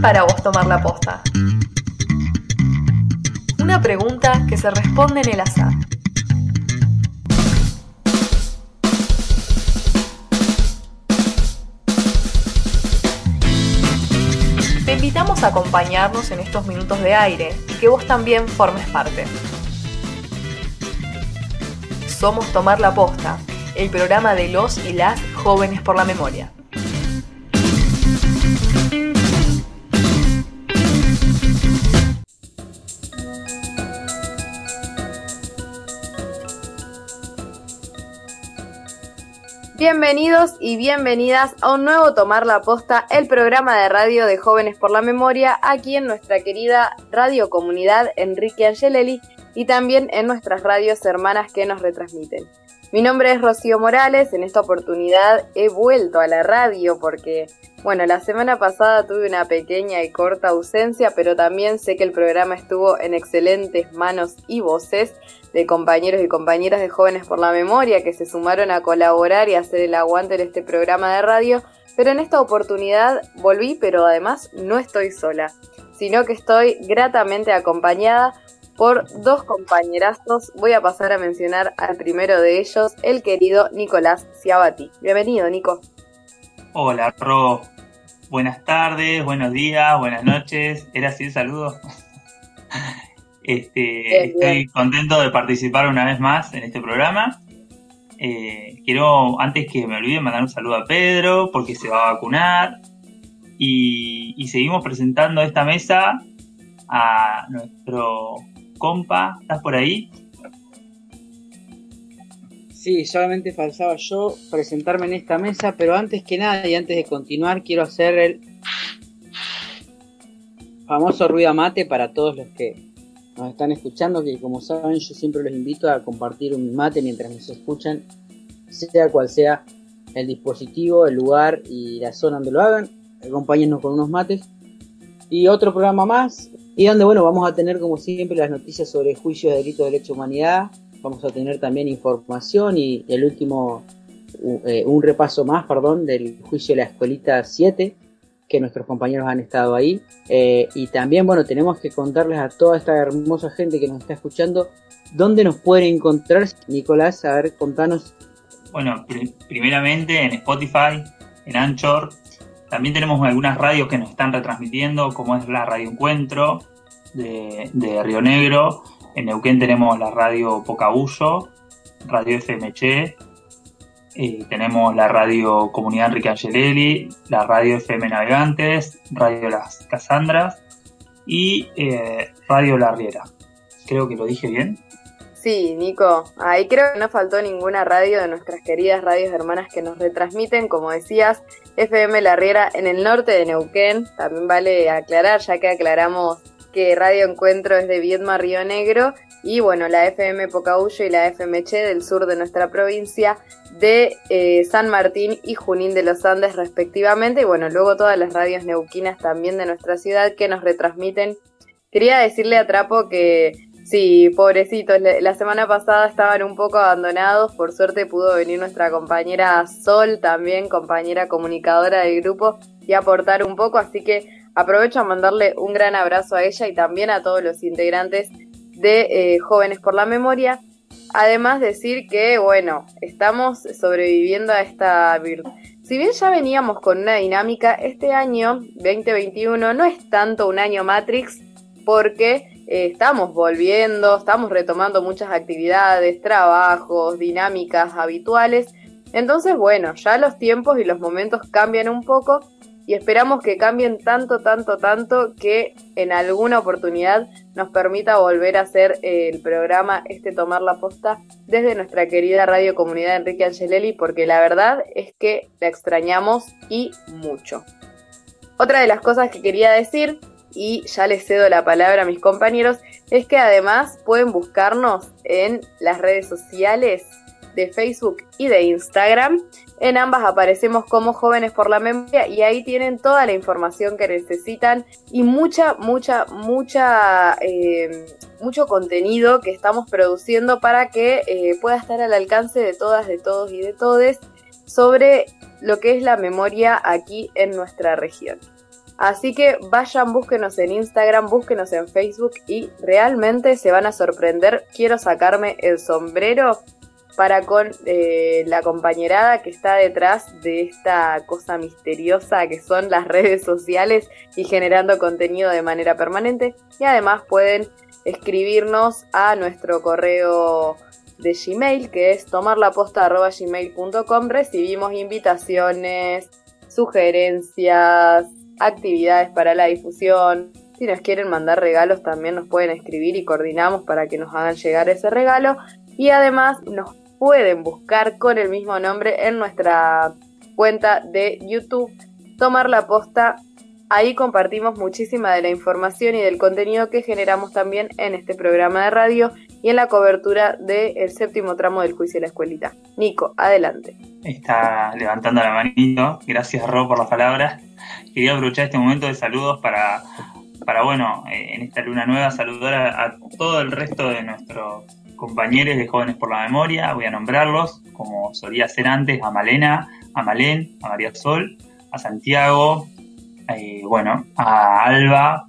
para vos tomar la posta? Una pregunta que se responde en el azar. Te invitamos a acompañarnos en estos minutos de aire y que vos también formes parte. Somos Tomar la Posta, el programa de los y las jóvenes por la memoria. Bienvenidos y bienvenidas a un nuevo Tomar la Posta, el programa de radio de Jóvenes por la Memoria, aquí en nuestra querida Radio Comunidad Enrique Angelelli y también en nuestras radios hermanas que nos retransmiten. Mi nombre es Rocío Morales, en esta oportunidad he vuelto a la radio porque, bueno, la semana pasada tuve una pequeña y corta ausencia, pero también sé que el programa estuvo en excelentes manos y voces de compañeros y compañeras de Jóvenes por la Memoria que se sumaron a colaborar y hacer el aguante en este programa de radio, pero en esta oportunidad volví, pero además no estoy sola, sino que estoy gratamente acompañada por dos compañerazos. Voy a pasar a mencionar al primero de ellos, el querido Nicolás Ciabati. Bienvenido, Nico. Hola, Ro. Buenas tardes, buenos días, buenas noches. ¿Era así el saludo? Este, estoy contento de participar una vez más en este programa. Eh, quiero, antes que me olvide, mandar un saludo a Pedro porque se va a vacunar. Y, y seguimos presentando esta mesa a nuestro compa, ¿estás por ahí? Sí, solamente faltaba yo presentarme en esta mesa, pero antes que nada y antes de continuar quiero hacer el famoso ruido mate para todos los que nos están escuchando, que como saben yo siempre los invito a compartir un mate mientras nos escuchan, sea cual sea el dispositivo, el lugar y la zona donde lo hagan, acompáñenos con unos mates. Y otro programa más, y donde, bueno, vamos a tener como siempre las noticias sobre juicios de delitos de derecho humanidad. Vamos a tener también información y el último, eh, un repaso más, perdón, del juicio de la escuelita 7, que nuestros compañeros han estado ahí. Eh, y también, bueno, tenemos que contarles a toda esta hermosa gente que nos está escuchando dónde nos pueden encontrar. Nicolás, a ver, contanos. Bueno, primeramente en Spotify, en Anchor. También tenemos algunas radios que nos están retransmitiendo, como es la Radio Encuentro, de, Río Negro. En Neuquén tenemos la radio Pocabullo, Radio FMC, tenemos la radio Comunidad Enrique Angelelli, la radio FM Navegantes, Radio Las Casandras y eh, Radio La Riera. Creo que lo dije bien. Sí, Nico, ahí creo que no faltó ninguna radio de nuestras queridas radios hermanas que nos retransmiten, como decías, FM La Riera en el norte de Neuquén, también vale aclarar, ya que aclaramos que Radio Encuentro es de Viedma, Río Negro, y bueno, la FM Pocahuyo y la FMC del sur de nuestra provincia de eh, San Martín y Junín de los Andes respectivamente, y bueno, luego todas las radios neuquinas también de nuestra ciudad que nos retransmiten. Quería decirle a Trapo que sí, pobrecitos, la semana pasada estaban un poco abandonados, por suerte pudo venir nuestra compañera Sol, también compañera comunicadora del grupo, y aportar un poco, así que Aprovecho a mandarle un gran abrazo a ella y también a todos los integrantes de eh, Jóvenes por la Memoria. Además decir que, bueno, estamos sobreviviendo a esta virtud. Si bien ya veníamos con una dinámica, este año 2021 no es tanto un año Matrix porque eh, estamos volviendo, estamos retomando muchas actividades, trabajos, dinámicas habituales. Entonces, bueno, ya los tiempos y los momentos cambian un poco y esperamos que cambien tanto, tanto, tanto que en alguna oportunidad nos permita volver a hacer el programa Este Tomar la Posta desde nuestra querida Radio Comunidad Enrique Angelelli porque la verdad es que la extrañamos y mucho. Otra de las cosas que quería decir, y ya les cedo la palabra a mis compañeros, es que además pueden buscarnos en las redes sociales de Facebook y de Instagram. En ambas aparecemos como Jóvenes por la Memoria y ahí tienen toda la información que necesitan y mucha, mucha, mucha, eh, mucho contenido que estamos produciendo para que eh, pueda estar al alcance de todas, de todos y de todes sobre lo que es la memoria aquí en nuestra región. Así que vayan, búsquenos en Instagram, búsquenos en Facebook y realmente se van a sorprender. Quiero sacarme el sombrero para con eh, la compañerada que está detrás de esta cosa misteriosa que son las redes sociales y generando contenido de manera permanente. Y además pueden escribirnos a nuestro correo de Gmail que es tomarlaposta.gmail.com. Recibimos invitaciones, sugerencias, actividades para la difusión. Si nos quieren mandar regalos también nos pueden escribir y coordinamos para que nos hagan llegar ese regalo. Y además nos pueden buscar con el mismo nombre en nuestra cuenta de YouTube, Tomar la Posta. Ahí compartimos muchísima de la información y del contenido que generamos también en este programa de radio y en la cobertura del séptimo tramo del juicio de la escuelita. Nico, adelante. Está levantando la manito. Gracias, Ro, por las palabras. Quería aprovechar este momento de saludos para, para bueno, eh, en esta luna nueva, saludar a todo el resto de nuestros compañeros de Jóvenes por la Memoria, voy a nombrarlos, como solía ser antes, a Malena, a Malén, a María Sol, a Santiago, eh, bueno, a Alba,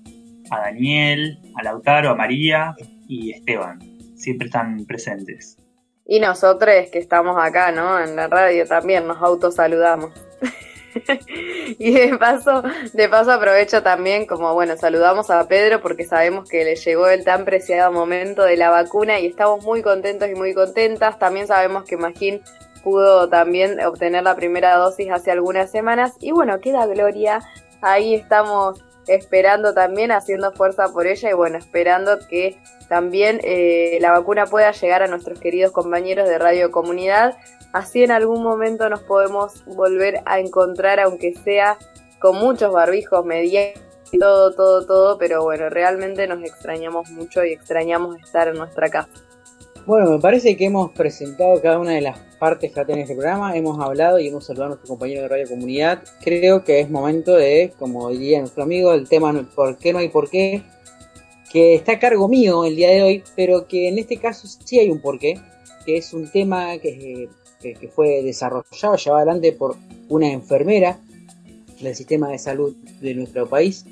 a Daniel, a Lautaro, a María y Esteban. Siempre están presentes. Y nosotros que estamos acá, ¿no? En la radio también nos autosaludamos. y de paso, de paso aprovecho también como bueno, saludamos a Pedro porque sabemos que le llegó el tan preciado momento de la vacuna y estamos muy contentos y muy contentas. También sabemos que Magín pudo también obtener la primera dosis hace algunas semanas y bueno, queda Gloria. Ahí estamos esperando también, haciendo fuerza por ella y bueno, esperando que también eh, la vacuna pueda llegar a nuestros queridos compañeros de Radio Comunidad Así en algún momento nos podemos volver a encontrar, aunque sea con muchos barbijos, medianos, todo, todo, todo, pero bueno, realmente nos extrañamos mucho y extrañamos estar en nuestra casa. Bueno, me parece que hemos presentado cada una de las partes que tiene este programa, hemos hablado y hemos saludado a nuestro compañero de Radio Comunidad. Creo que es momento de, como diría nuestro amigo, el tema ¿por qué no hay por qué? que está a cargo mío el día de hoy, pero que en este caso sí hay un porqué, que es un tema que que, fue desarrollado, llevado adelante por una enfermera del sistema de salud de nuestro país,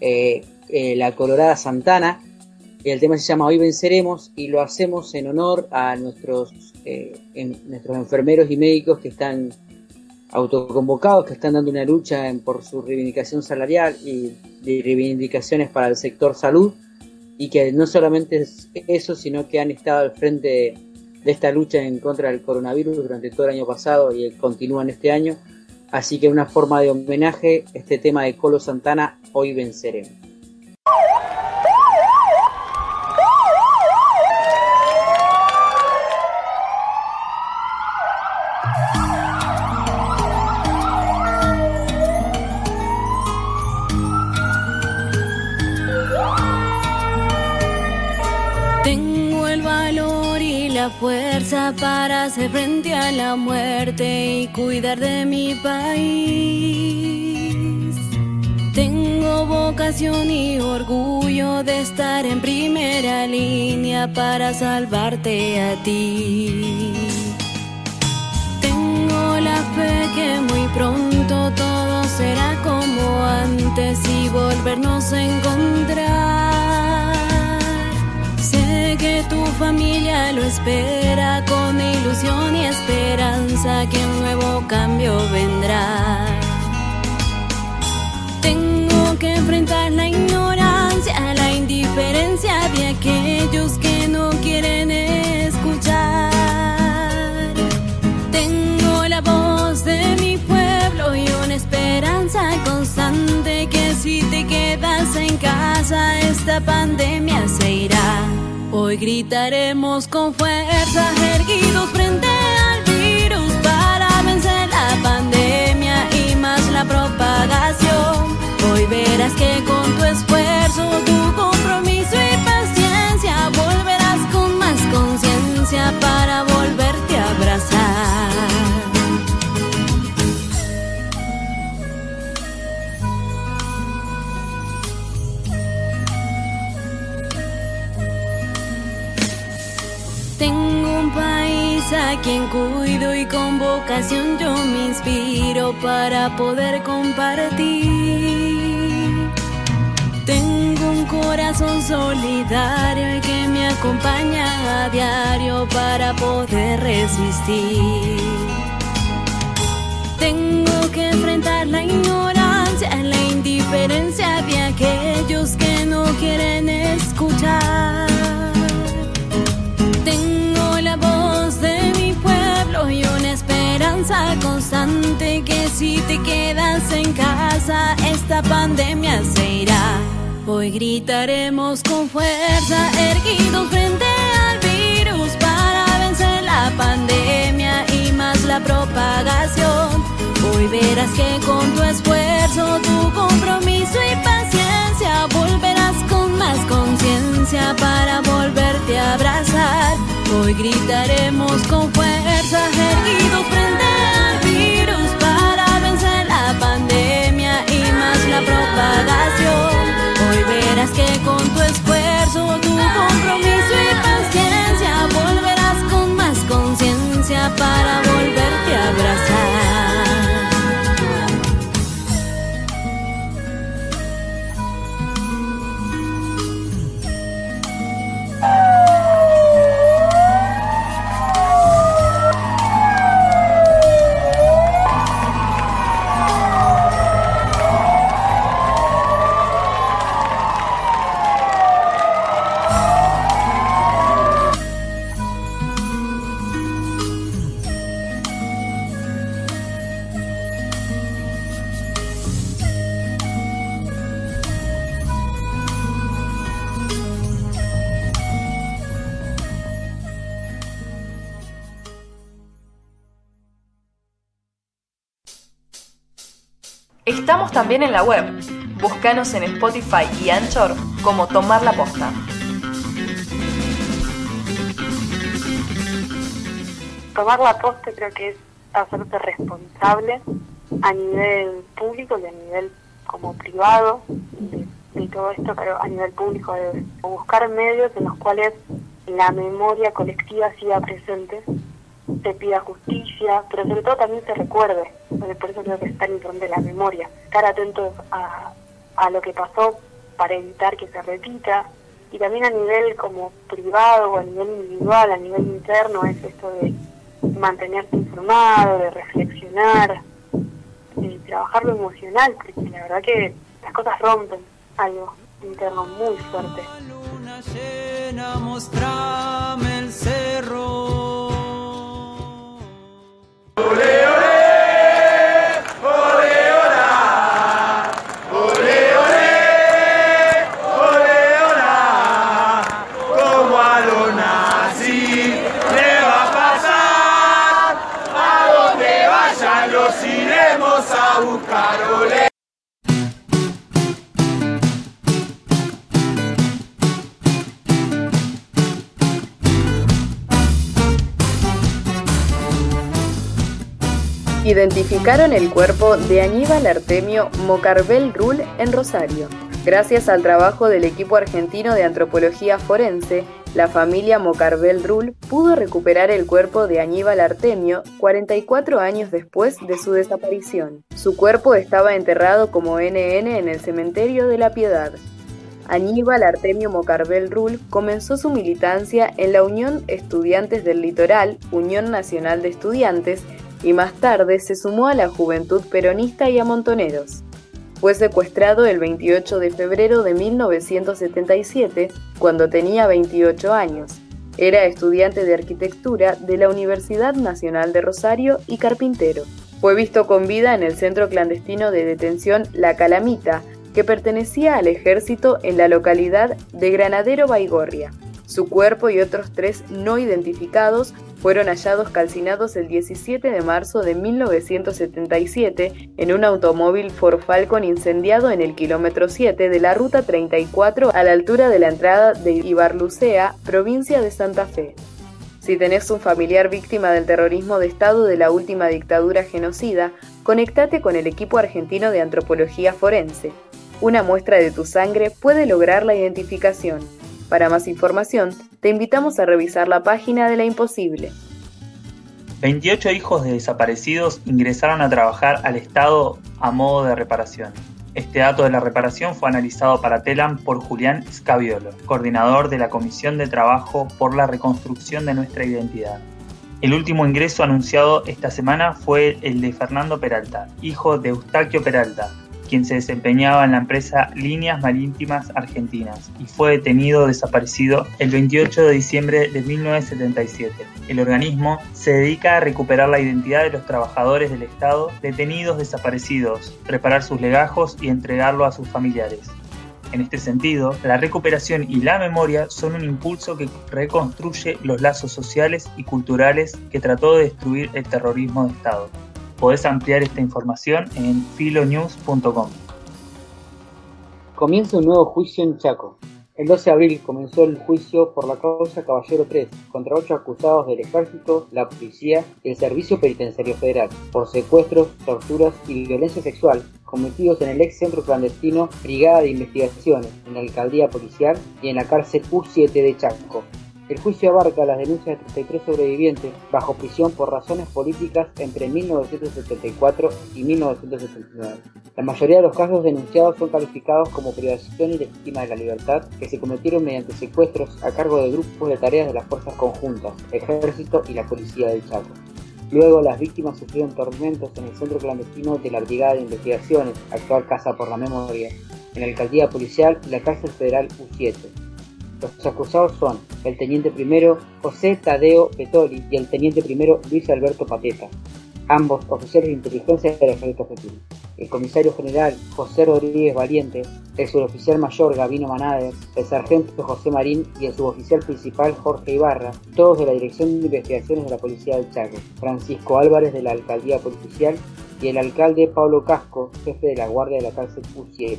eh, eh, la Colorada Santana. El tema se llama Hoy Venceremos y lo hacemos en honor a nuestros, eh, nuestros enfermeros y médicos que están autoconvocados, que están dando una lucha por su reivindicación salarial y de reivindicaciones para el sector salud y que no solamente es eso, sino que han estado al frente de de esta lucha en contra del coronavirus durante todo el año pasado y continúa en este año. Así que una forma de homenaje, este tema de Colo Santana, hoy venceremos. Fuerza para hacer frente a la muerte y cuidar de mi país. Tengo vocación y orgullo de estar en primera línea para salvarte a ti. Tengo la fe que muy pronto todo será como antes y volvernos a encontrar familia lo espera con ilusión y esperanza que un nuevo cambio vendrá. Tengo que enfrentar la ignorancia, la indiferencia de aquellos que no quieren escuchar. Tengo la voz de mi pueblo y una esperanza constante que si te quedas en casa esta pandemia se irá. Hoy gritaremos con fuerza, erguidos frente al virus para vencer la pandemia y más la propagación. Hoy verás que con tu esfuerzo, tu compromiso y paciencia volverás con más conciencia para volverte a abrazar. A quien cuido y con vocación yo me inspiro para poder compartir. Tengo un corazón solidario y que me acompaña a diario para poder resistir. Tengo que enfrentar la ignorancia, la indiferencia de aquellos que no quieren escuchar. Constante que si te quedas en casa esta pandemia se irá. Hoy gritaremos con fuerza, erguidos frente al virus para vencer la pandemia y más la propagación. Hoy verás que con tu esfuerzo, tu compromiso y paciencia volverás con más conciencia para volverte a abrazar. Hoy gritaremos con fuerza, erguidos frente al virus para vencer la pandemia y más la propagación. Hoy verás que con tu esfuerzo, tu compromiso y paciencia volverás con más conciencia para volverte a abrazar. También en la web. Búscanos en Spotify y Anchor como Tomar la Posta. Tomar la posta creo que es hacerte responsable a nivel público y a nivel como privado de todo esto, pero a nivel público de buscar medios en los cuales la memoria colectiva siga presente, se pida justicia, pero sobre todo también se recuerde, por eso creo que es tan importante la memoria, estar atentos a, a lo que pasó para evitar que se repita, y también a nivel como privado o a nivel individual, a nivel interno, es esto de mantenerse informado, de reflexionar, de trabajar lo emocional, porque la verdad que las cosas rompen algo interno muy fuerte. Luna llena, mostrame el cerro. Como Identificaron el cuerpo de Aníbal Artemio Mocarbel Rull en Rosario. Gracias al trabajo del equipo argentino de antropología forense, la familia Mocarbel Rull pudo recuperar el cuerpo de Aníbal Artemio 44 años después de su desaparición. Su cuerpo estaba enterrado como NN en el cementerio de la Piedad. Aníbal Artemio Mocarbel Rull comenzó su militancia en la Unión Estudiantes del Litoral, Unión Nacional de Estudiantes, y más tarde se sumó a la Juventud Peronista y a Montoneros. Fue secuestrado el 28 de febrero de 1977, cuando tenía 28 años. Era estudiante de arquitectura de la Universidad Nacional de Rosario y carpintero. Fue visto con vida en el centro clandestino de detención La Calamita, que pertenecía al ejército en la localidad de Granadero Baigorria. Su cuerpo y otros tres no identificados fueron hallados calcinados el 17 de marzo de 1977 en un automóvil Ford Falcon incendiado en el kilómetro 7 de la ruta 34 a la altura de la entrada de Ibarlucea, provincia de Santa Fe. Si tenés un familiar víctima del terrorismo de Estado de la última dictadura genocida, conectate con el equipo argentino de antropología forense. Una muestra de tu sangre puede lograr la identificación. Para más información, te invitamos a revisar la página de La Imposible. 28 hijos de desaparecidos ingresaron a trabajar al Estado a modo de reparación. Este dato de la reparación fue analizado para TELAM por Julián Scaviolo, coordinador de la Comisión de Trabajo por la Reconstrucción de Nuestra Identidad. El último ingreso anunciado esta semana fue el de Fernando Peralta, hijo de Eustaquio Peralta, quien se desempeñaba en la empresa Líneas Marítimas Argentinas y fue detenido desaparecido el 28 de diciembre de 1977. El organismo se dedica a recuperar la identidad de los trabajadores del Estado detenidos desaparecidos, preparar sus legajos y entregarlo a sus familiares. En este sentido, la recuperación y la memoria son un impulso que reconstruye los lazos sociales y culturales que trató de destruir el terrorismo de Estado. Podés ampliar esta información en filonews.com. Comienza un nuevo juicio en Chaco. El 12 de abril comenzó el juicio por la causa Caballero 3 contra ocho acusados del ejército, la policía y el Servicio Penitenciario Federal por secuestros, torturas y violencia sexual cometidos en el ex centro clandestino Brigada de Investigaciones, en la alcaldía policial y en la cárcel U7 de Chaco, el juicio abarca las denuncias de 33 sobrevivientes bajo prisión por razones políticas entre 1974 y 1979. La mayoría de los casos denunciados son calificados como privación ilegítima de la libertad que se cometieron mediante secuestros a cargo de grupos de tareas de las fuerzas conjuntas, ejército y la policía del Chaco. Luego, las víctimas sufrieron tormentos en el centro clandestino de la Brigada de Investigaciones, actual Casa por la Memoria, en la alcaldía policial y la cárcel federal U7. Los acusados son el teniente primero José Tadeo Petoli y el teniente primero Luis Alberto Pateta, ambos oficiales de inteligencia del ejército argentino. El comisario general José Rodríguez Valiente, el suboficial mayor Gabino Manader, el sargento José Marín y el suboficial principal Jorge Ibarra, todos de la Dirección de Investigaciones de la Policía del Chaco, Francisco Álvarez de la Alcaldía Policial y el alcalde Pablo Casco, jefe de la Guardia de la Cárcel U7.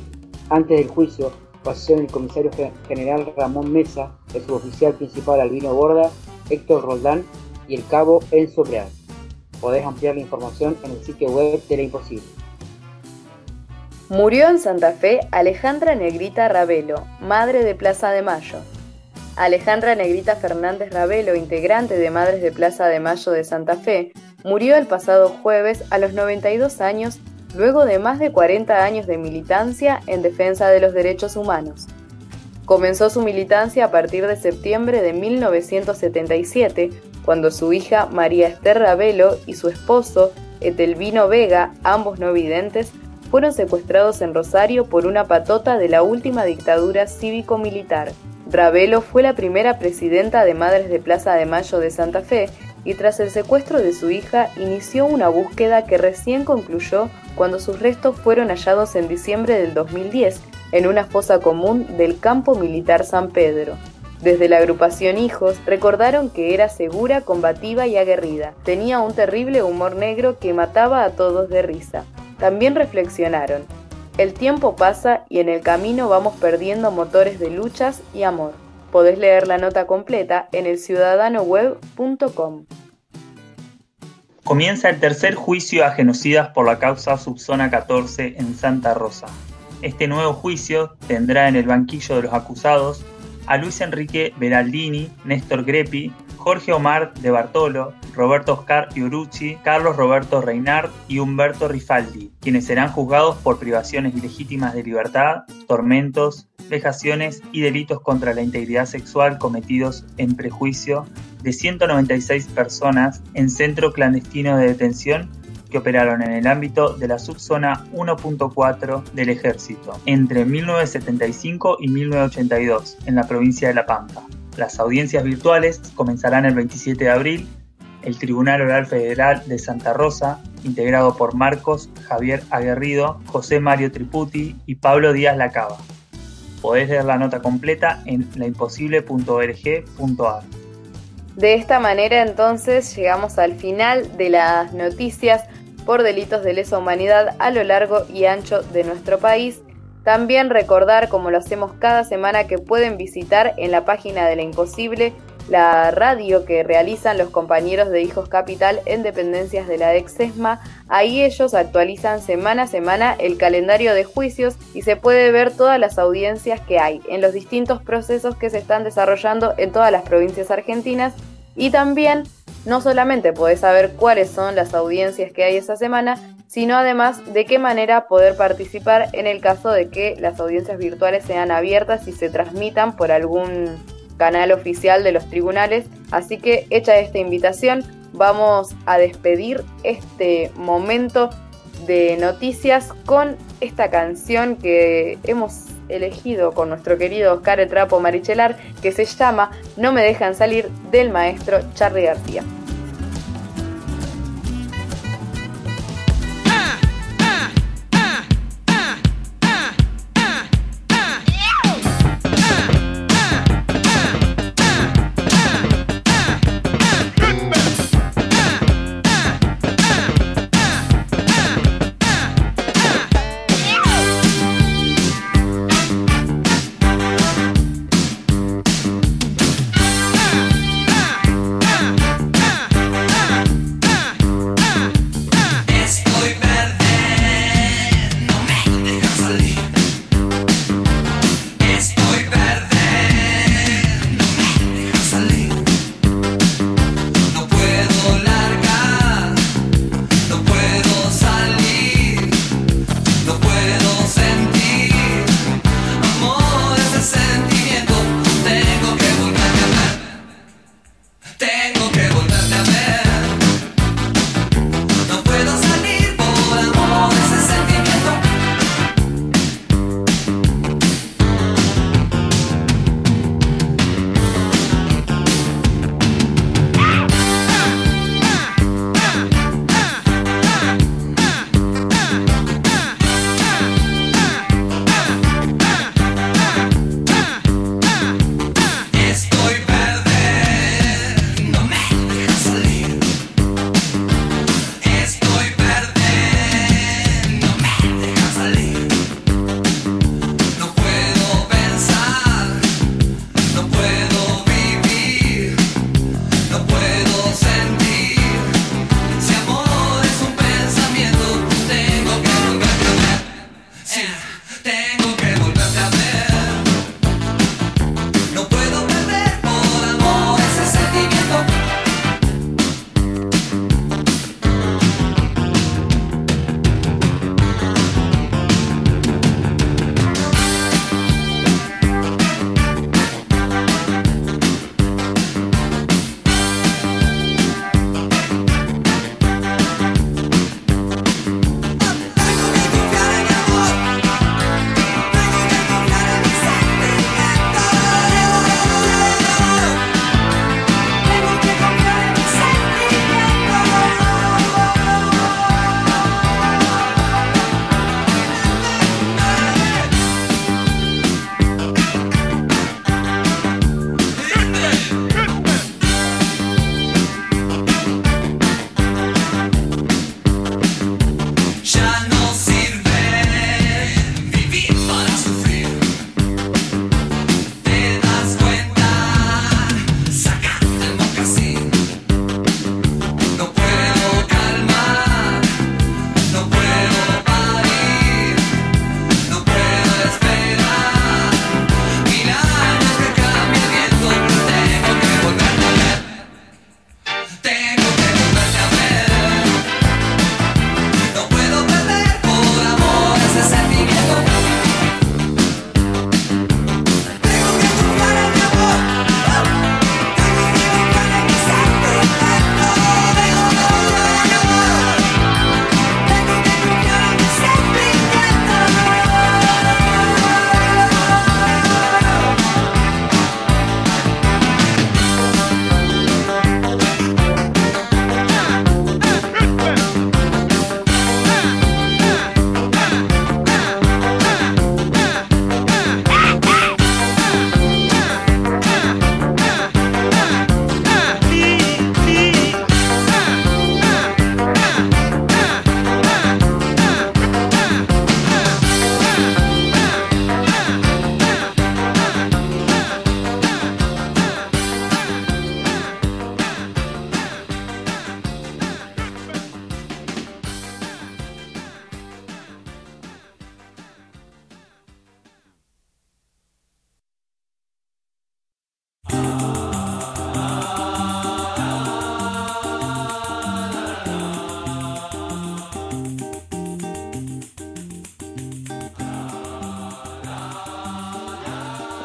Antes del juicio, pasó el comisario general Ramón Mesa, el suboficial principal Albino Borda, Héctor Roldán y el cabo Enzo Breal. Podés ampliar la información en el sitio web de La Imposible. Murió en Santa Fe Alejandra Negrita Ravelo, madre de Plaza de Mayo. Alejandra Negrita Fernández Ravelo, integrante de Madres de Plaza de Mayo de Santa Fe, murió el pasado jueves a los 92 años luego de más de 40 años de militancia en defensa de los derechos humanos. Comenzó su militancia a partir de septiembre de 1977, cuando su hija María Esther Ravelo y su esposo Etelvino Vega, ambos no videntes, fueron secuestrados en Rosario por una patota de la última dictadura cívico-militar. Ravelo fue la primera presidenta de Madres de Plaza de Mayo de Santa Fe y tras el secuestro de su hija inició una búsqueda que recién concluyó cuando sus restos fueron hallados en diciembre del 2010 en una fosa común del campo militar San Pedro. Desde la agrupación Hijos recordaron que era segura, combativa y aguerrida. Tenía un terrible humor negro que mataba a todos de risa. También reflexionaron, el tiempo pasa y en el camino vamos perdiendo motores de luchas y amor. Podés leer la nota completa en elciudadanoweb.com. Comienza el tercer juicio a genocidas por la causa Subzona 14 en Santa Rosa. Este nuevo juicio tendrá en el banquillo de los acusados a Luis Enrique Beraldini, Néstor Grepi, Jorge Omar de Bartolo, Roberto Oscar Fiorucci, Carlos Roberto Reinard y Humberto Rifaldi, quienes serán juzgados por privaciones ilegítimas de libertad, tormentos, vejaciones y delitos contra la integridad sexual cometidos en prejuicio de 196 personas en centro clandestino de detención que operaron en el ámbito de la subzona 1.4 del ejército entre 1975 y 1982 en la provincia de La Pampa. Las audiencias virtuales comenzarán el 27 de abril. El Tribunal Oral Federal de Santa Rosa, integrado por Marcos Javier Aguerrido, José Mario Triputi y Pablo Díaz Lacaba. Podés leer la nota completa en laimposible.org.ar. De esta manera entonces llegamos al final de las noticias por delitos de lesa humanidad a lo largo y ancho de nuestro país. También recordar, como lo hacemos cada semana, que pueden visitar en la página de La Imposible la radio que realizan los compañeros de Hijos Capital en dependencias de la Exesma. Ahí ellos actualizan semana a semana el calendario de juicios y se puede ver todas las audiencias que hay en los distintos procesos que se están desarrollando en todas las provincias argentinas y también no solamente podés saber cuáles son las audiencias que hay esa semana, sino además de qué manera poder participar en el caso de que las audiencias virtuales sean abiertas y se transmitan por algún canal oficial de los tribunales. Así que hecha esta invitación, vamos a despedir este momento de noticias con esta canción que hemos elegido con nuestro querido Oscar el Trapo Marichelar, que se llama No me dejan salir del maestro Charlie García.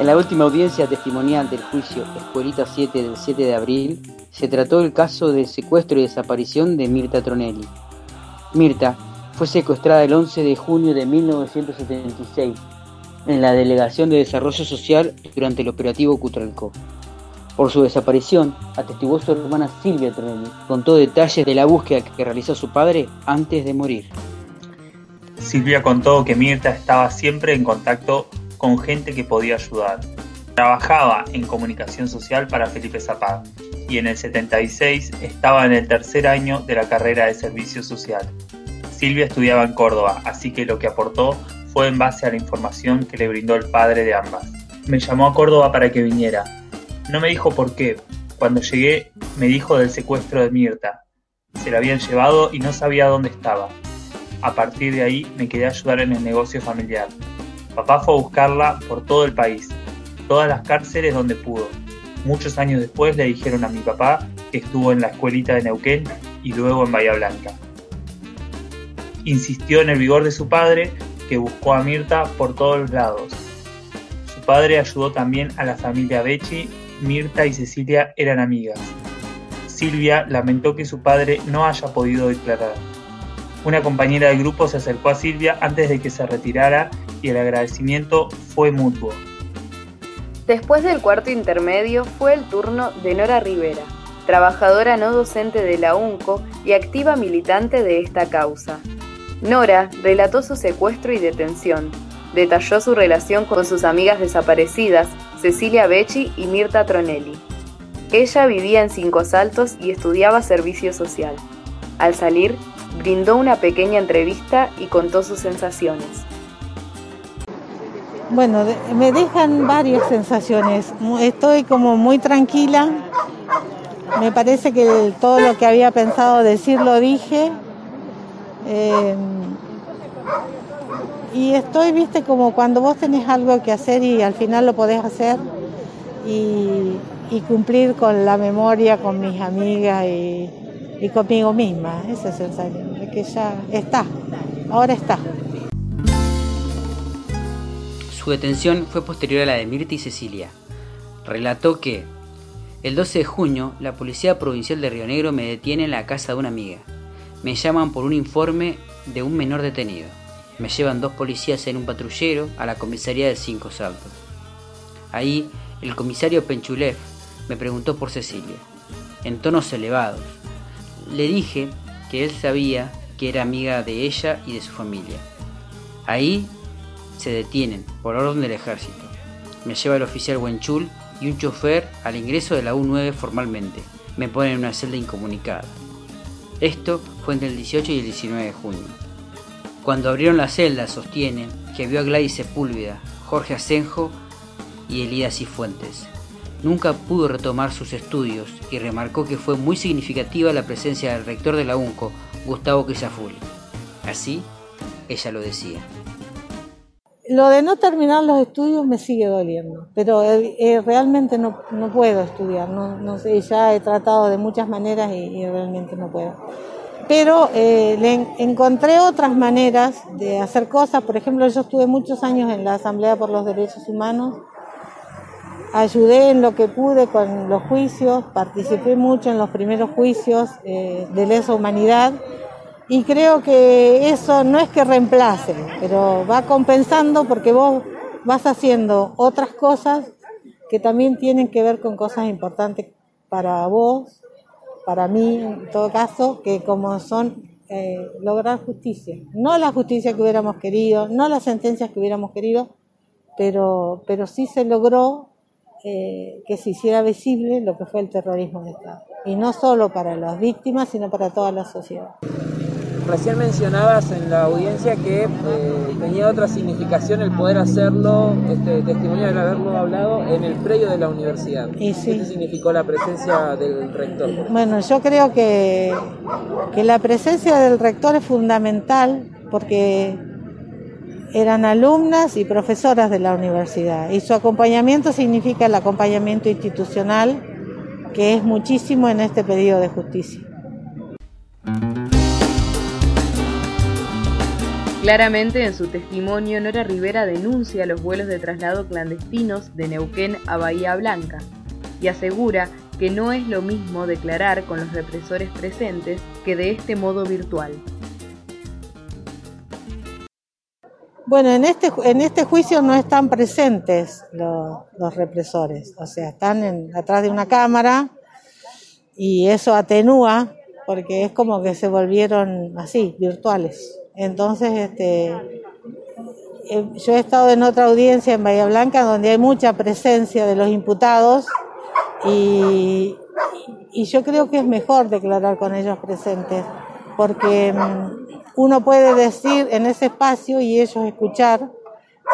La última audiencia testimonial del juicio Escuelita 7 del 7 de abril, se trató el caso de secuestro y desaparición de Mirta Tronelli. Mirta fue secuestrada el 11 de junio de 1976 en la Delegación de Desarrollo Social durante el operativo Cutralcó. Por su desaparición, atestiguó su hermana Silvia Tronelli, contó detalles de la búsqueda que realizó su padre antes de morir. Silvia contó que Mirta estaba siempre en contacto con gente que podía ayudar. Trabajaba en comunicación social para Felipe Zapag y en el 76 estaba en el tercer año de la carrera de servicio social. Silvia estudiaba en Córdoba, así que lo que aportó fue en base a la información que le brindó el padre de ambas. Me llamó a Córdoba para que viniera. No me dijo por qué. Cuando llegué me dijo del secuestro de Mirta. Se la habían llevado y no sabía dónde estaba. A partir de ahí me quedé a ayudar en el negocio familiar. Papá fue a buscarla por todo el país, todas las cárceles donde pudo. Muchos años después le dijeron a mi papá que estuvo en la escuelita de Neuquén y luego en Bahía Blanca. Insistió en el vigor de su padre, que buscó a Mirta por todos lados. Su padre ayudó también a la familia Becci, Mirta y Cecilia eran amigas. Silvia lamentó que su padre no haya podido declarar. Una compañera del grupo se acercó a Silvia antes de que se retirara y el agradecimiento fue mutuo. Después del cuarto intermedio fue el turno de Nora Rivera, trabajadora no docente de la UNCO y activa militante de esta causa. Nora relató su secuestro y detención, detalló su relación con sus amigas desaparecidas, Cecilia Becci y Mirta Tronelli. Ella vivía en Cinco Saltos y estudiaba servicio social. Al salir, brindó una pequeña entrevista y contó sus sensaciones. Bueno, me dejan varias sensaciones. Estoy como muy tranquila. Me parece que todo lo que había pensado decir lo dije. Eh, y estoy, viste, como cuando vos tenés algo que hacer y al final lo podés hacer y, cumplir con la memoria, con mis amigas y, y conmigo misma. Esa sensación de que ya está, ahora está. Su detención fue posterior a la de Mirta y Cecilia. Relató que el 12 de junio la Policía Provincial de Río Negro me detiene en la casa de una amiga. Me llaman por un informe de un menor detenido. Me llevan dos policías en un patrullero a la comisaría de Cinco Saltos. Ahí el comisario Penchulev me preguntó por Cecilia, en tonos elevados. Le dije que él sabía que era amiga de ella y de su familia. Ahí se detienen por orden del ejército. Me lleva el oficial Wenchul y un chofer al ingreso de la U9 formalmente. Me ponen en una celda incomunicada. Esto fue entre el 18 y el 19 de junio. Cuando abrieron la celda, sostiene que vio a Gladys Sepúlveda, Jorge Asenjo y Elida Cifuentes. Nunca pudo retomar sus estudios y remarcó que fue muy significativa la presencia del rector de la UNCO, Gustavo Quillafuli. Así, ella lo decía. Lo de no terminar los estudios me sigue doliendo, pero eh, eh, realmente no, no, puedo estudiar, no, no, sé, ya he tratado de muchas maneras y, y realmente no puedo. Pero eh, le en, encontré otras maneras de hacer cosas, por ejemplo, yo estuve muchos años en la Asamblea por los Derechos Humanos, ayudé en lo que pude con los juicios, participé mucho en los primeros juicios eh, de lesa humanidad y creo que eso no es que reemplace, pero va compensando porque vos vas haciendo otras cosas que también tienen que ver con cosas importantes para vos, para mí en todo caso, que como son eh, lograr justicia. No la justicia que hubiéramos querido, no las sentencias que hubiéramos querido, pero, pero sí se logró eh, que se hiciera visible lo que fue el terrorismo de Estado. Y no solo para las víctimas, sino para toda la sociedad. Recién mencionabas en la audiencia que eh, tenía otra significación el poder hacerlo, este testimonio de haberlo hablado en el predio de la universidad. Y sí. ¿Qué significó la presencia del rector? Bueno, yo creo que, que la presencia del rector es fundamental porque eran alumnas y profesoras de la universidad y su acompañamiento significa el acompañamiento institucional que es muchísimo en este pedido de justicia. Claramente en su testimonio Nora Rivera denuncia los vuelos de traslado clandestinos de Neuquén a Bahía Blanca y asegura que no es lo mismo declarar con los represores presentes que de este modo virtual. Bueno, en este, en este juicio no están presentes los, los represores, o sea, están en, atrás de una cámara y eso atenúa porque es como que se volvieron así, virtuales. Entonces, este, eh, yo he estado en otra audiencia en Bahía Blanca donde hay mucha presencia de los imputados y, y yo creo que es mejor declarar con ellos presentes porque mm, uno puede decir en ese espacio y ellos escuchar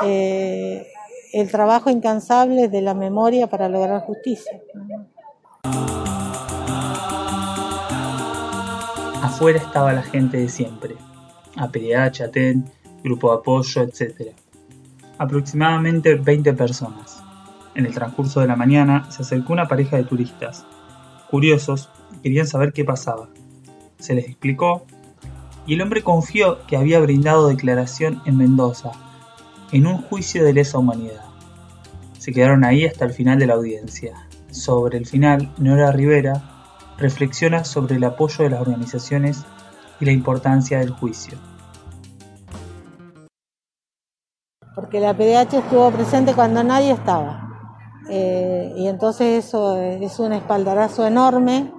eh, el trabajo incansable de la memoria para lograr justicia. Afuera estaba la gente de siempre, APDA, Chatén, Grupo de Apoyo, etc. Aproximadamente 20 personas. En el transcurso de la mañana se acercó una pareja de turistas. Curiosos, querían saber qué pasaba. Se les explicó y el hombre confió que había brindado declaración en Mendoza, en un juicio de lesa humanidad. Se quedaron ahí hasta el final de la audiencia. Sobre el final, Nora Rivera reflexiona sobre el apoyo de las organizaciones y la importancia del juicio. Porque la PDH estuvo presente cuando nadie estaba. Eh, y entonces eso es un espaldarazo enorme.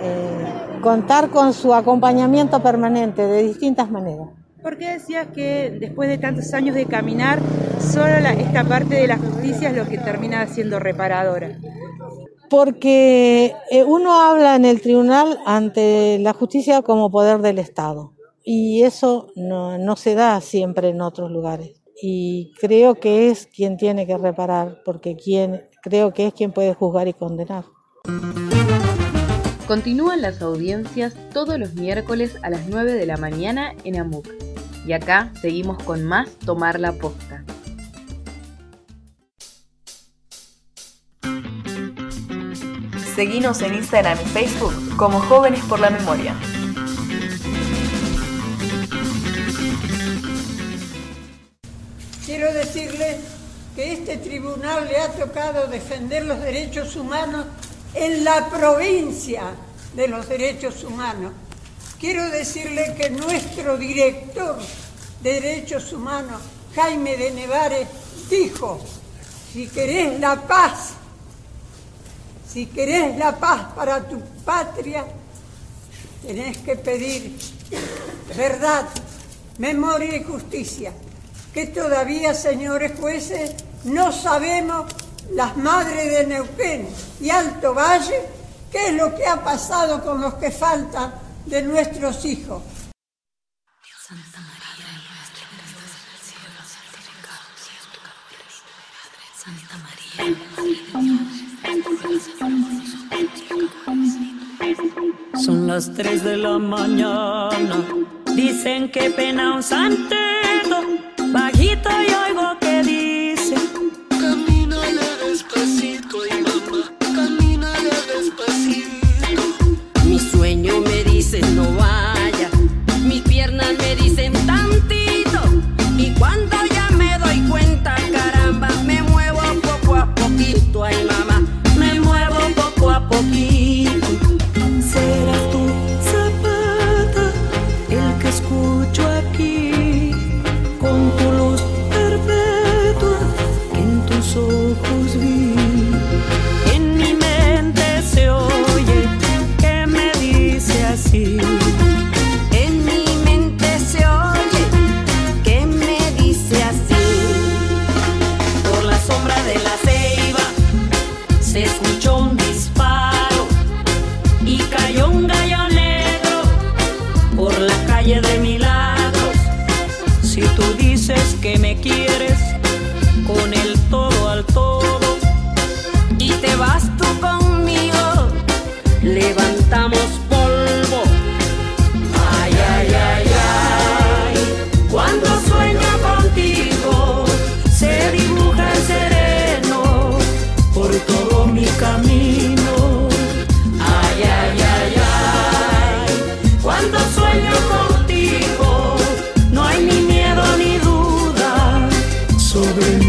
Eh, contar con su acompañamiento permanente de distintas maneras. ¿Por qué decías que después de tantos años de caminar, solo la, esta parte de la justicia es lo que termina siendo reparadora? Porque eh, uno habla en el tribunal ante la justicia como poder del Estado y eso no, se da siempre en otros lugares. Y creo que es quien tiene que reparar, porque quien, creo que es quien puede juzgar y condenar. Continúan las audiencias todos los miércoles a las 9 de la mañana en AMUC. Y acá seguimos con más Tomar la Posta. Seguinos en Instagram y Facebook como Jóvenes por la Memoria. Quiero decirle que este tribunal le ha tocado defender los derechos humanos en la provincia de los derechos humanos. Quiero decirle que nuestro director de derechos humanos, Jaime de Nevares, dijo, si querés la paz, si querés la paz para tu patria, tenés que pedir verdad, memoria y justicia, que todavía, señores jueces, no sabemos las madres de Neuquén y Alto Valle, qué es lo que ha pasado con los que faltan de nuestros hijos. Santa María, Son las 3 de la mañana, dicen que pena un Calvary.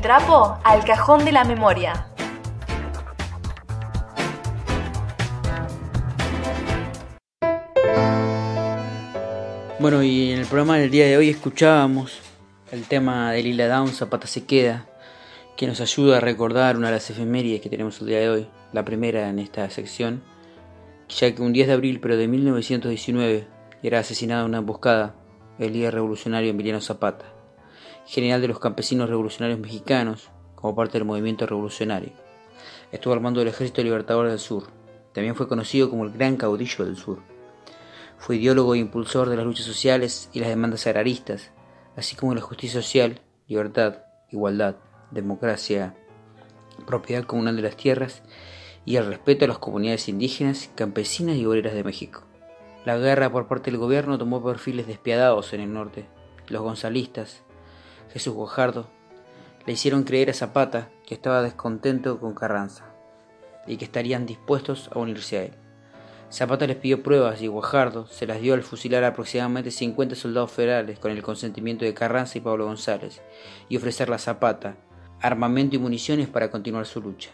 Trapo al cajón de la memoria. Bueno, y en el programa del día de hoy escuchábamos el tema de Lila Down, Zapata se queda, que nos ayuda a recordar una de las efemérides que tenemos el día de hoy, la primera en esta sección, ya que un 10 de abril pero de 1919 era asesinado en una emboscada el líder revolucionario Emiliano Zapata, general de los campesinos revolucionarios mexicanos como parte del movimiento revolucionario. Estuvo al mando del Ejército Libertador del Sur, también fue conocido como el Gran Caudillo del Sur. Fue ideólogo e impulsor de las luchas sociales y las demandas agraristas, así como la justicia social, libertad, igualdad, democracia, propiedad comunal de las tierras y el respeto a las comunidades indígenas, campesinas y obreras de México. La guerra por parte del gobierno tomó perfiles despiadados en el norte. Los gonzalistas, Jesús Guajardo, le hicieron creer a Zapata que estaba descontento con Carranza y que estarían dispuestos a unirse a él. Zapata les pidió pruebas y Guajardo se las dio al fusilar aproximadamente 50 soldados federales con el consentimiento de Carranza y Pablo González y ofrecerle a Zapata armamento y municiones para continuar su lucha.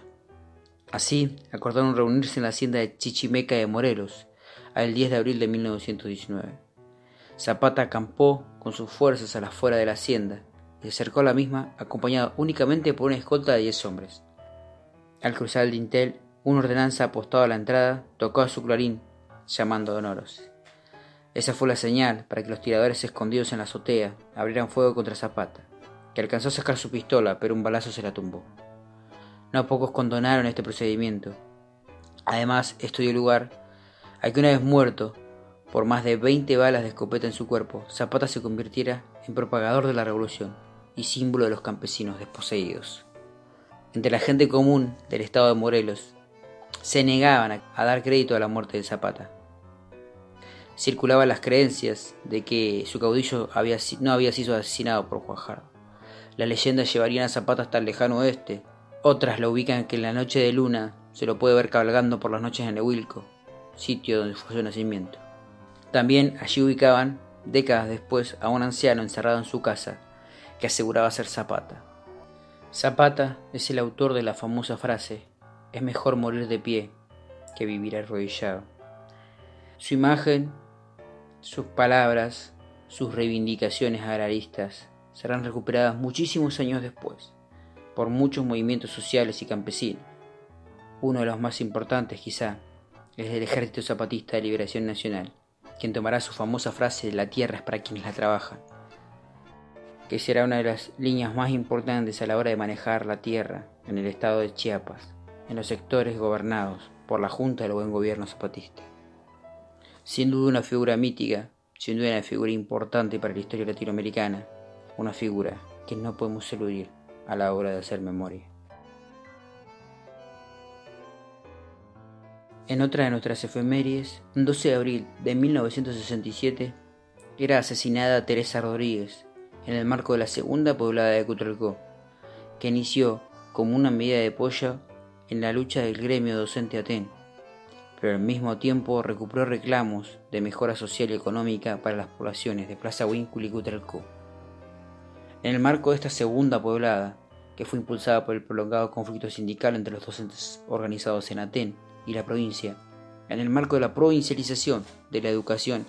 Así, acordaron reunirse en la hacienda de Chichimeca de Morelos, al 10 de abril de 1919. Zapata acampó con sus fuerzas a la afuera de la hacienda se acercó a la misma acompañado únicamente por una escolta de 10 hombres. Al cruzar el dintel, una ordenanza apostado a la entrada tocó a su clarín, llamando a Donoros. Esa fue la señal para que los tiradores escondidos en la azotea abrieran fuego contra Zapata, que alcanzó a sacar su pistola, pero un balazo se la tumbó. No pocos condonaron este procedimiento. Además, esto dio lugar a que una vez muerto, por más de 20 balas de escopeta en su cuerpo, Zapata se convirtiera en propagador de la revolución y símbolo de los campesinos desposeídos. Entre la gente común del estado de Morelos se negaban a, dar crédito a la muerte de Zapata. Circulaban las creencias de que su caudillo no había sido asesinado por Guajardo. Las leyendas llevarían a Zapata hasta el lejano oeste. Otras lo ubican que en la noche de luna se lo puede ver cabalgando por las noches en Nehuilco, sitio donde fue su nacimiento. También allí ubicaban, décadas después, a un anciano encerrado en su casa, que aseguraba ser Zapata. Zapata es el autor de la famosa frase, es mejor morir de pie que vivir arrodillado. Su imagen, sus palabras, sus reivindicaciones agraristas serán recuperadas muchísimos años después por muchos movimientos sociales y campesinos. Uno de los más importantes quizá es el Ejército Zapatista de Liberación Nacional, quien tomará su famosa frase la tierra es para quienes la trabajan, que será una de las líneas más importantes a la hora de manejar la tierra en el estado de Chiapas, en los sectores gobernados por la Junta del Buen Gobierno Zapatista. Sin duda una figura mítica, sin duda una figura importante para la historia latinoamericana, una figura que no podemos eludir a la hora de hacer memoria. En otra de nuestras efemérides, un 12 de abril de 1967, era asesinada Teresa Rodríguez en el marco de la segunda poblada de Cutralcó, que inició como una medida de apoyo en la lucha del gremio docente Aten, pero al mismo tiempo recuperó reclamos de mejora social y económica para las poblaciones de Plaza Huíncul y Cutralcó. En el marco de esta segunda poblada, que fue impulsada por el prolongado conflicto sindical entre los docentes organizados en Aten y la provincia, en el marco de la provincialización de la educación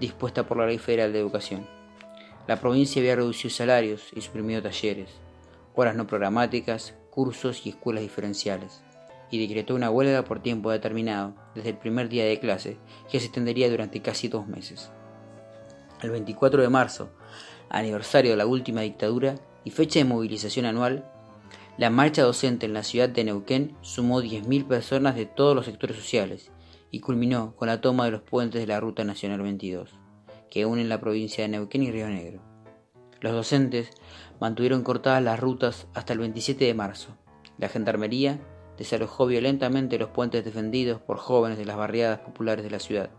dispuesta por la Ley Federal de Educación. La provincia había reducido salarios y suprimido talleres, horas no programáticas, cursos y escuelas diferenciales, y decretó una huelga por tiempo determinado desde el primer día de clase que se extendería durante casi dos meses. El 24 de marzo, aniversario de la última dictadura y fecha de movilización anual, la marcha docente en la ciudad de Neuquén sumó 10.000 personas de todos los sectores sociales y culminó con la toma de los puentes de la Ruta Nacional 22, que unen la provincia de Neuquén y Río Negro. Los docentes mantuvieron cortadas las rutas hasta el 27 de marzo. La gendarmería desalojó violentamente los puentes defendidos por jóvenes de las barriadas populares de la ciudad,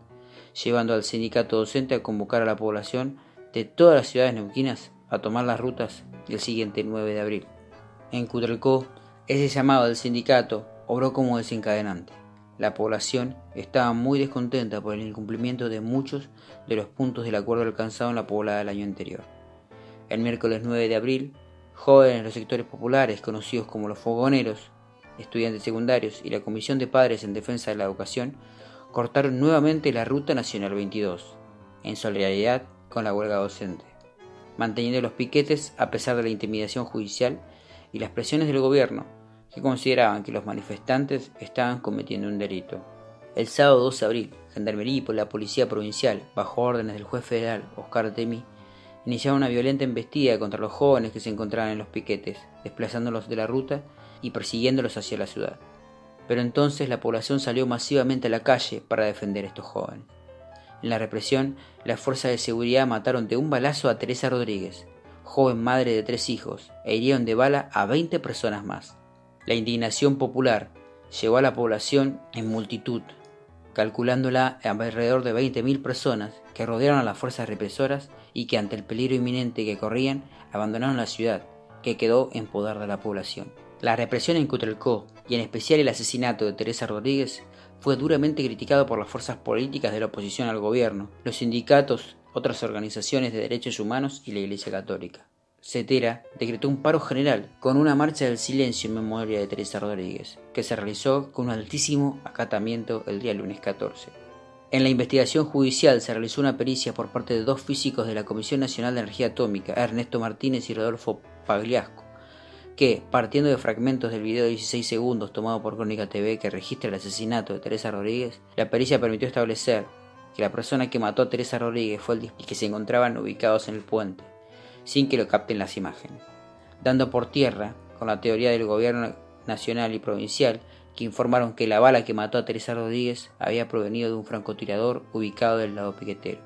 llevando al sindicato docente a convocar a la población de todas las ciudades neuquinas a tomar las rutas el siguiente 9 de abril. En Cutralcó, ese llamado del sindicato obró como desencadenante. La población estaba muy descontenta por el incumplimiento de muchos de los puntos del acuerdo alcanzado en la poblada del año anterior. El miércoles 9 de abril, jóvenes de los sectores populares, conocidos como los fogoneros, estudiantes secundarios y la Comisión de Padres en Defensa de la Educación, cortaron nuevamente la Ruta Nacional 22, en solidaridad con la huelga docente, manteniendo los piquetes a pesar de la intimidación judicial y las presiones del gobierno, que consideraban que los manifestantes estaban cometiendo un delito. El sábado 12 de abril, Gendarmería y la Policía Provincial, bajo órdenes del juez federal Oscar Temi, iniciaron una violenta embestida contra los jóvenes que se encontraban en los piquetes, desplazándolos de la ruta y persiguiéndolos hacia la ciudad. Pero entonces la población salió masivamente a la calle para defender estos jóvenes. En la represión, las fuerzas de seguridad mataron de un balazo a Teresa Rodríguez, joven madre de tres hijos, e hirieron de bala a 20 personas más. La indignación popular llegó a la población en multitud, calculándola alrededor de 20.000 personas que rodearon a las fuerzas represoras y que ante el peligro inminente que corrían abandonaron la ciudad, que quedó en poder de la población. La represión en Cutralcó y en especial el asesinato de Teresa Rodríguez fue duramente criticado por las fuerzas políticas de la oposición al gobierno, los sindicatos otras organizaciones de derechos humanos y la Iglesia Católica. Cetera decretó un paro general con una marcha del silencio en memoria de Teresa Rodríguez, que se realizó con un altísimo acatamiento el día lunes 14. En la investigación judicial se realizó una pericia por parte de dos físicos de la Comisión Nacional de Energía Atómica, Ernesto Martínez y Rodolfo Pagliasco, que, partiendo de fragmentos del video de 16 segundos tomado por Crónica TV que registra el asesinato de Teresa Rodríguez, la pericia permitió establecer que la persona que mató a Teresa Rodríguez fue el que se encontraban ubicados en el puente, sin que lo capten las imágenes, dando por tierra con la teoría del gobierno nacional y provincial que informaron que la bala que mató a Teresa Rodríguez había provenido de un francotirador ubicado del lado piquetero.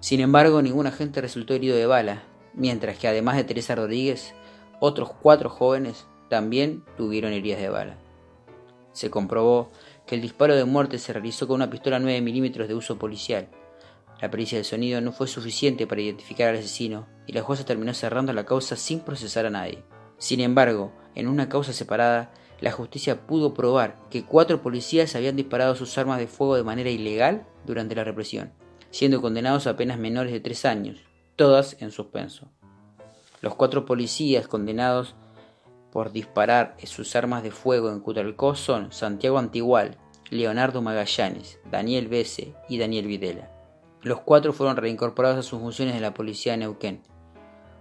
Sin embargo, ningún agente resultó herido de bala, mientras que además de Teresa Rodríguez, otros cuatro jóvenes también tuvieron heridas de bala. Se comprobó que el disparo de muerte se realizó con una pistola 9 milímetros de uso policial. La pericia del sonido no fue suficiente para identificar al asesino y la jueza terminó cerrando la causa sin procesar a nadie. Sin embargo, en una causa separada, la justicia pudo probar que cuatro policías habían disparado sus armas de fuego de manera ilegal durante la represión, siendo condenados a apenas menores de tres años, todas en suspenso. Los cuatro policías condenados por disparar sus armas de fuego en Cutralcó son Santiago Antigual, Leonardo Magallanes, Daniel Bese y Daniel Videla. Los cuatro fueron reincorporados a sus funciones de la policía de Neuquén.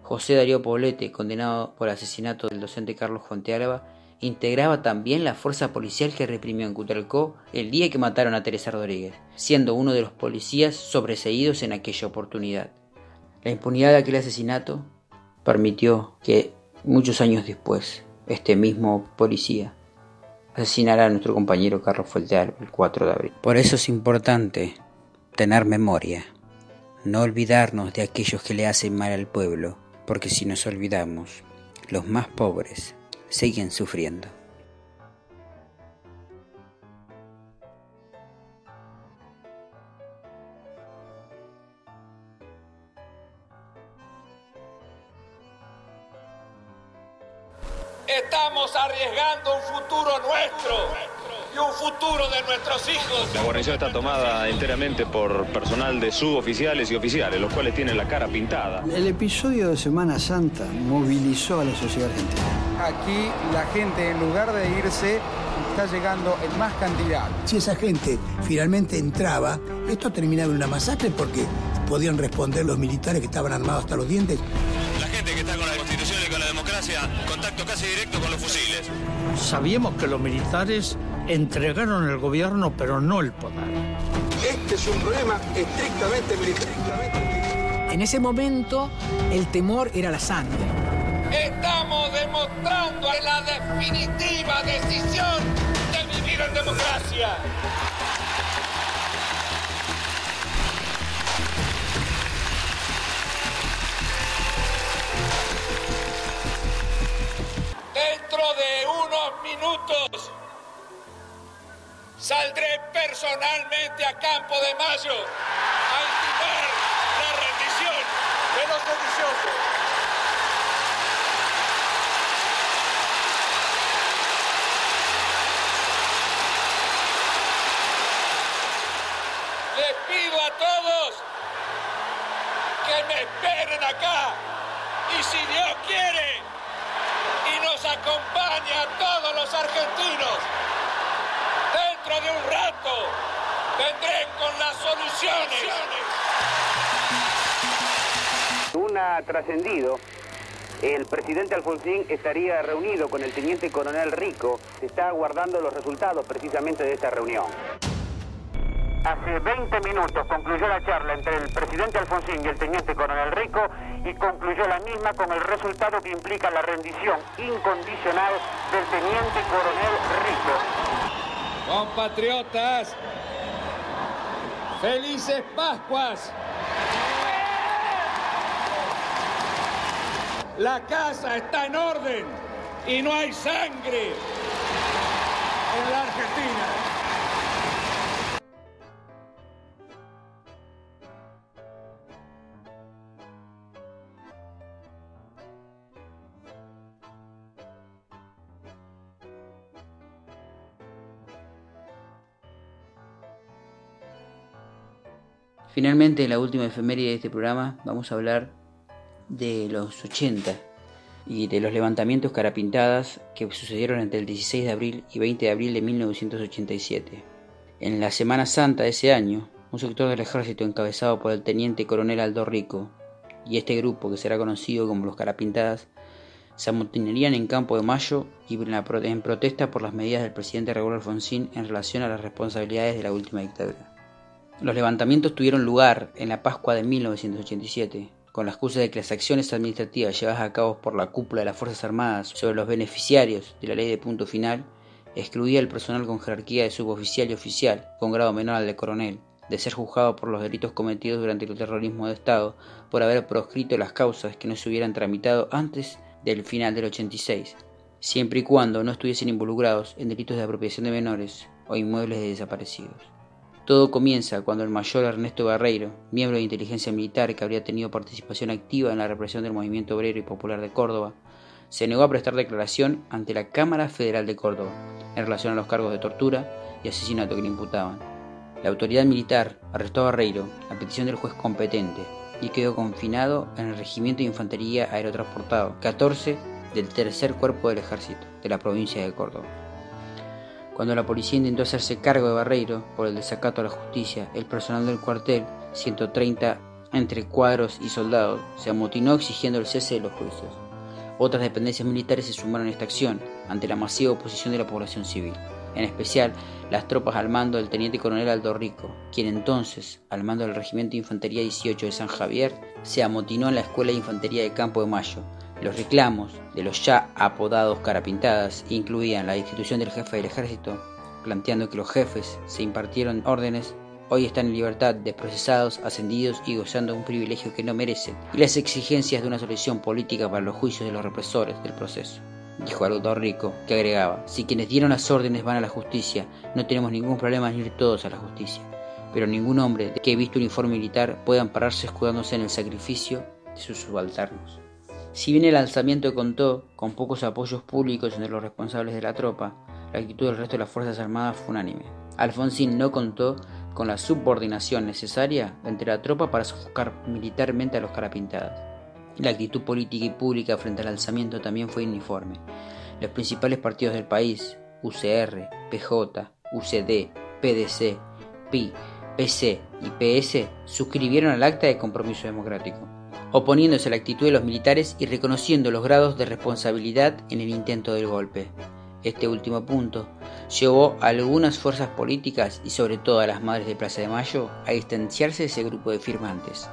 José Darío Poblete, condenado por asesinato del docente Carlos Fonteáraba, integraba también la fuerza policial que reprimió en Cutralcó el día que mataron a Teresa Rodríguez, siendo uno de los policías sobreseídos en aquella oportunidad. La impunidad de aquel asesinato permitió que muchos años después este mismo policía asesinara a nuestro compañero Carlos Fonteáraba el 4 de abril. Por eso es importante tener memoria, no olvidarnos de aquellos que le hacen mal al pueblo, porque si nos olvidamos, los más pobres siguen sufriendo. Estamos arriesgando un futuro nuestro y un futuro de nuestros hijos. La guarnición está tomada enteramente por personal de suboficiales y oficiales, los cuales tienen la cara pintada. El episodio de Semana Santa movilizó a la sociedad argentina. Aquí la gente, en lugar de irse, está llegando en más cantidad. Si esa gente finalmente entraba, esto terminaba en una masacre porque podían responder los militares que estaban armados hasta los dientes. La gente que democracia, contacto casi directo con los fusiles. Sabíamos que los militares entregaron el gobierno, pero no el poder. Este es un problema estrictamente militar. En ese momento, el temor era la sangre. Estamos demostrando la definitiva decisión de vivir en democracia. Dentro de unos minutos saldré personalmente a Campo de Mayo a intimar la rendición de los sediciosos. Les pido a todos que me esperen acá y si Dios quiere acompaña a todos los argentinos, dentro de un rato vendré con las soluciones. Ha trascendido, el presidente Alfonsín estaría reunido con el teniente coronel Rico. Se está aguardando los resultados precisamente de esta reunión. Hace 20 minutos concluyó la charla entre el presidente Alfonsín y el teniente coronel Rico y concluyó la misma con el resultado que implica la rendición incondicional del teniente coronel Rico. Compatriotas, felices Pascuas. La casa está en orden y no hay sangre en la Argentina. Finalmente, en la última efeméride de este programa, vamos a hablar de los 80 y de los levantamientos carapintadas que sucedieron entre el 16 de abril y 20 de abril de 1987. En la Semana Santa de ese año, un sector del ejército encabezado por el teniente coronel Aldo Rico y este grupo que será conocido como los carapintadas se amotinarían en Campo de Mayo y en protesta por las medidas del presidente Raúl Alfonsín en relación a las responsabilidades de la última dictadura. Los levantamientos tuvieron lugar en la Pascua de 1987, con la excusa de que las acciones administrativas llevadas a cabo por la cúpula de las Fuerzas Armadas sobre los beneficiarios de la ley de punto final excluía al personal con jerarquía de suboficial y oficial, con grado menor al de coronel, de ser juzgado por los delitos cometidos durante el terrorismo de Estado por haber proscrito las causas que no se hubieran tramitado antes del final del 86, siempre y cuando no estuviesen involucrados en delitos de apropiación de menores o inmuebles de desaparecidos. Todo comienza cuando el mayor Ernesto Barreiro, miembro de inteligencia militar que habría tenido participación activa en la represión del movimiento obrero y popular de Córdoba, se negó a prestar declaración ante la Cámara Federal de Córdoba en relación a los cargos de tortura y asesinato que le imputaban. La autoridad militar arrestó a Barreiro a petición del juez competente y quedó confinado en el Regimiento de Infantería Aerotransportado 14 del Tercer Cuerpo del Ejército de la provincia de Córdoba. Cuando la policía intentó hacerse cargo de Barreiro por el desacato a la justicia, el personal del cuartel, 130 entre cuadros y soldados, se amotinó exigiendo el cese de los juicios. Otras dependencias militares se sumaron a esta acción ante la masiva oposición de la población civil, en especial las tropas al mando del teniente coronel Aldo Rico, quien entonces, al mando del Regimiento de Infantería 18 de San Javier, se amotinó en la Escuela de Infantería de Campo de Mayo, los reclamos de los ya apodados carapintadas incluían la institución del jefe del ejército, planteando que los jefes se impartieron órdenes, hoy están en libertad, desprocesados, ascendidos y gozando de un privilegio que no merecen, y las exigencias de una solución política para los juicios de los represores del proceso. Dijo algo rico, que agregaba, si quienes dieron las órdenes van a la justicia, no tenemos ningún problema en ir todos a la justicia, pero ningún hombre que un uniforme militar puede ampararse escudándose en el sacrificio de sus subalternos. Si bien el alzamiento contó con pocos apoyos públicos entre los responsables de la tropa, la actitud del resto de las Fuerzas Armadas fue unánime. Alfonsín no contó con la subordinación necesaria entre la tropa para sofocar militarmente a los carapintadas. La actitud política y pública frente al alzamiento también fue uniforme. Los principales partidos del país, UCR, PJ, UCD, PDC, PI, PC y PS, suscribieron al acta de compromiso democrático oponiéndose a la actitud de los militares y reconociendo los grados de responsabilidad en el intento del golpe. Este último punto llevó a algunas fuerzas políticas y sobre todo a las madres de Plaza de Mayo a distanciarse de ese grupo de firmantes.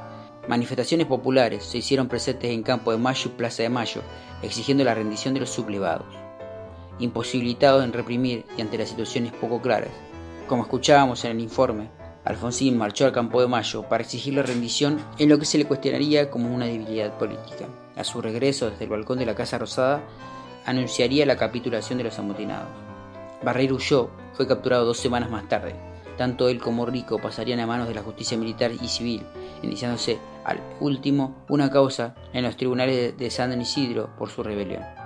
Manifestaciones populares se hicieron presentes en Campo de Mayo y Plaza de Mayo, exigiendo la rendición de los sublevados. Imposibilitados en reprimir y ante las situaciones poco claras, como escuchábamos en el informe, Alfonsín marchó al Campo de Mayo para exigir la rendición en lo que se le cuestionaría como una debilidad política. A su regreso desde el balcón de la Casa Rosada, anunciaría la capitulación de los amotinados. Barreiro huyó, fue capturado dos semanas más tarde. Tanto él como Rico pasarían a manos de la justicia militar y civil, iniciándose al último una causa en los tribunales de San Isidro por su rebelión.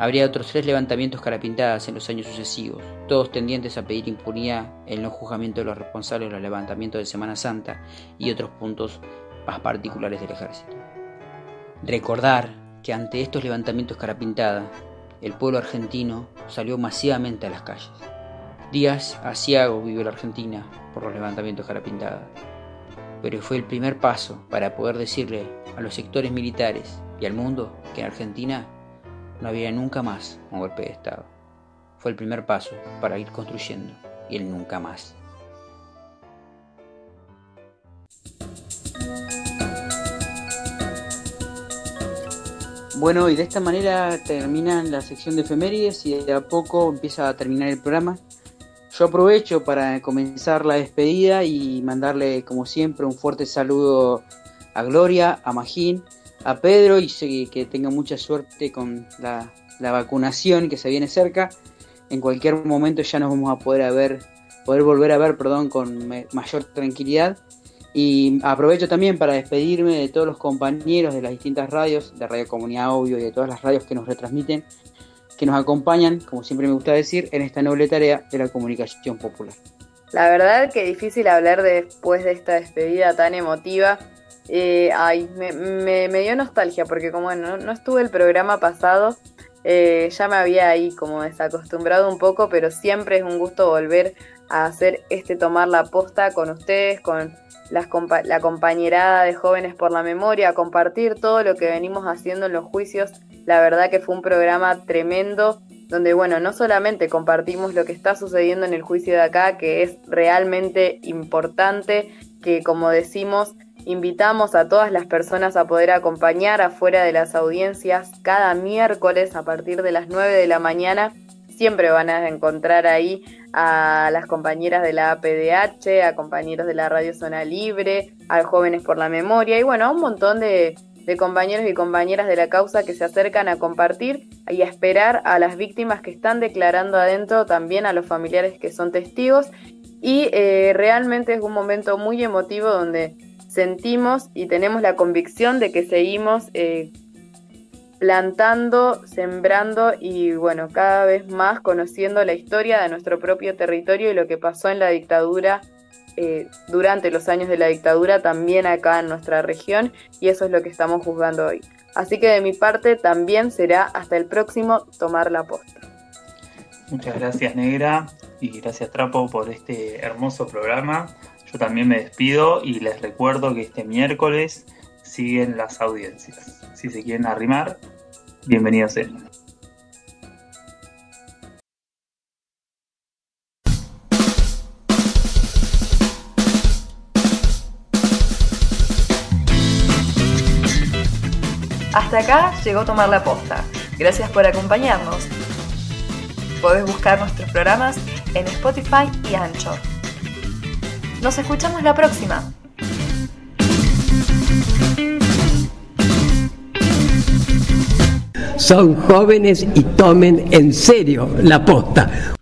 Habría otros tres levantamientos carapintadas en los años sucesivos, todos tendientes a pedir impunidad, el no juzgamiento de los responsables de los levantamientos de Semana Santa y otros puntos más particulares del ejército. Recordar que ante estos levantamientos carapintadas, el pueblo argentino salió masivamente a las calles. Días asiago vivió la Argentina por los levantamientos carapintadas, pero fue el primer paso para poder decirle a los sectores militares y al mundo que en Argentina no había nunca más un golpe de Estado. Fue el primer paso para ir construyendo y el nunca más. Bueno, y de esta manera termina la sección de efemérides y de a poco empieza a terminar el programa. Yo aprovecho para comenzar la despedida y mandarle, como siempre, un fuerte saludo a Gloria, a Magín, a Pedro y que tenga mucha suerte con la, vacunación que se viene cerca. En cualquier momento ya nos vamos a poder ver, poder volver a ver, perdón, con mayor tranquilidad. Y aprovecho también para despedirme de todos los compañeros de las distintas radios, de Radio Comunidad Obvio y de todas las radios que nos retransmiten, que nos acompañan, como siempre me gusta decir, en esta noble tarea de la comunicación popular. La verdad que difícil hablar después de esta despedida tan emotiva eh, ay, me, dio nostalgia porque como no, no estuve el programa pasado, eh, ya me había ahí como desacostumbrado un poco, pero siempre es un gusto volver a hacer este tomar la posta con ustedes, con las, la compañerada de Jóvenes por la Memoria, compartir todo lo que venimos haciendo en los juicios. La verdad que fue un programa tremendo donde, bueno, no solamente compartimos lo que está sucediendo en el juicio de acá, que es realmente importante, que como decimos, Invitamos a todas las personas a poder acompañar afuera de las audiencias cada miércoles a partir de las 9 de la mañana. Siempre van a encontrar ahí a las compañeras de la APDH, a compañeros de la Radio Zona Libre, a Jóvenes por la Memoria y bueno, a un montón de, compañeros y compañeras de la causa que se acercan a compartir y a esperar a las víctimas que están declarando adentro, también a los familiares que son testigos. Y eh, realmente es un momento muy emotivo donde sentimos y tenemos la convicción de que seguimos eh, plantando, sembrando y bueno, cada vez más conociendo la historia de nuestro propio territorio y lo que pasó en la dictadura eh, durante los años de la dictadura también acá en nuestra región y eso es lo que estamos juzgando hoy. Así que de mi parte también será hasta el próximo Tomar la Posta. Muchas gracias Negra y gracias Trapo por este hermoso programa. Yo también me despido y les recuerdo que este miércoles siguen las audiencias. Si se quieren arrimar, bienvenidos sean. Hasta acá llegó Tomar la Posta. Gracias por acompañarnos. Podés buscar nuestros programas en Spotify y Anchor. Nos escuchamos la próxima. Son jóvenes y tomen en serio la posta.